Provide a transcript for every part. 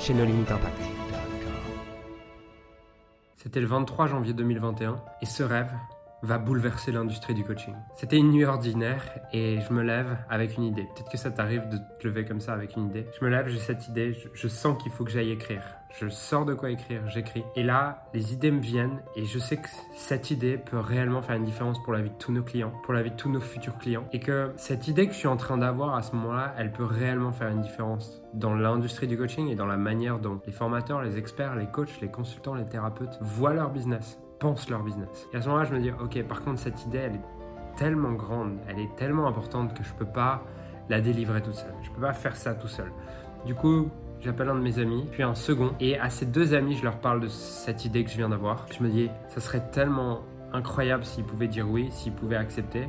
chez No Impact. C'était le 23 janvier 2021 et ce rêve va bouleverser l'industrie du coaching. C'était une nuit ordinaire et je me lève avec une idée. Peut-être que ça t'arrive de te lever comme ça avec une idée. Je me lève, j'ai cette idée, je, sens qu'il faut que j'aille écrire. Je sors de quoi écrire, j'écris. Et là, les idées me viennent et je sais que cette idée peut réellement faire une différence pour la vie de tous nos clients, pour la vie de tous nos futurs clients. Et que cette idée que je suis en train d'avoir à ce moment-là, elle peut réellement faire une différence dans l'industrie du coaching et dans la manière dont les formateurs, les experts, les coachs, les consultants, les thérapeutes voient leur business pensent leur business. Et à ce moment-là, je me dis, ok, par contre, cette idée, elle est tellement grande, elle est tellement importante que je peux pas la délivrer toute seule. Je peux pas faire ça tout seul. Du coup, j'appelle un de mes amis, puis un second, et à ces deux amis, je leur parle de cette idée que je viens d'avoir. Je me dis, ça serait tellement incroyable s'ils pouvaient dire oui, s'ils pouvaient accepter.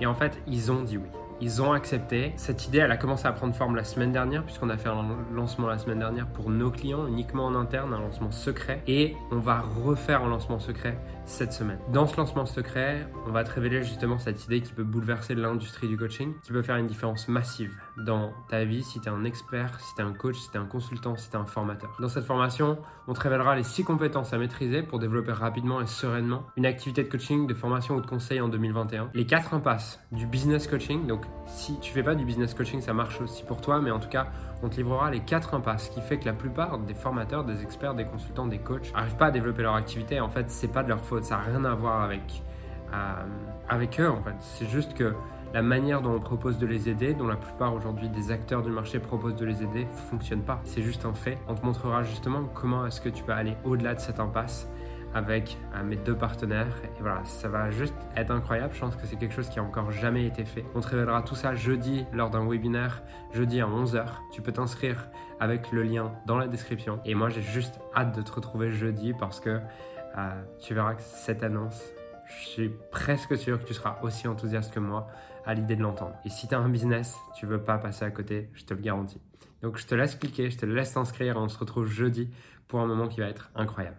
Et en fait, ils ont dit oui. Ils ont accepté. Cette idée, elle a commencé à prendre forme la semaine dernière, puisqu'on a fait un lancement la semaine dernière pour nos clients, uniquement en interne, un lancement secret. Et on va refaire un lancement secret cette semaine. Dans ce lancement secret, on va te révéler justement cette idée qui peut bouleverser l'industrie du coaching, qui peut faire une différence massive dans ta vie si tu es un expert, si tu es un coach, si tu es un consultant, si tu es un formateur. Dans cette formation, on te révélera les six compétences à maîtriser pour développer rapidement et sereinement une activité de coaching, de formation ou de conseil en 2021. Les quatre impasses du business coaching, donc si tu fais pas du business coaching, ça marche aussi pour toi, mais en tout cas, on te livrera les quatre impasses, ce qui fait que la plupart des formateurs, des experts, des consultants, des coachs n'arrivent pas à développer leur activité. En fait, c'est pas de leur faute, ça n'a rien à voir avec, euh, avec eux. En fait, c'est juste que la manière dont on propose de les aider, dont la plupart aujourd'hui des acteurs du marché proposent de les aider, fonctionne pas. C'est juste un fait. On te montrera justement comment est-ce que tu peux aller au-delà de cette impasse avec euh, mes deux partenaires. Et voilà, ça va juste être incroyable. Je pense que c'est quelque chose qui a encore jamais été fait. On te révélera tout ça jeudi lors d'un webinaire, jeudi à 11h. Tu peux t'inscrire avec le lien dans la description. Et moi, j'ai juste hâte de te retrouver jeudi parce que euh, tu verras que cette annonce, je suis presque sûr que tu seras aussi enthousiaste que moi à l'idée de l'entendre. Et si tu un business, tu veux pas passer à côté, je te le garantis. Donc je te laisse cliquer, je te laisse t'inscrire on se retrouve jeudi pour un moment qui va être incroyable.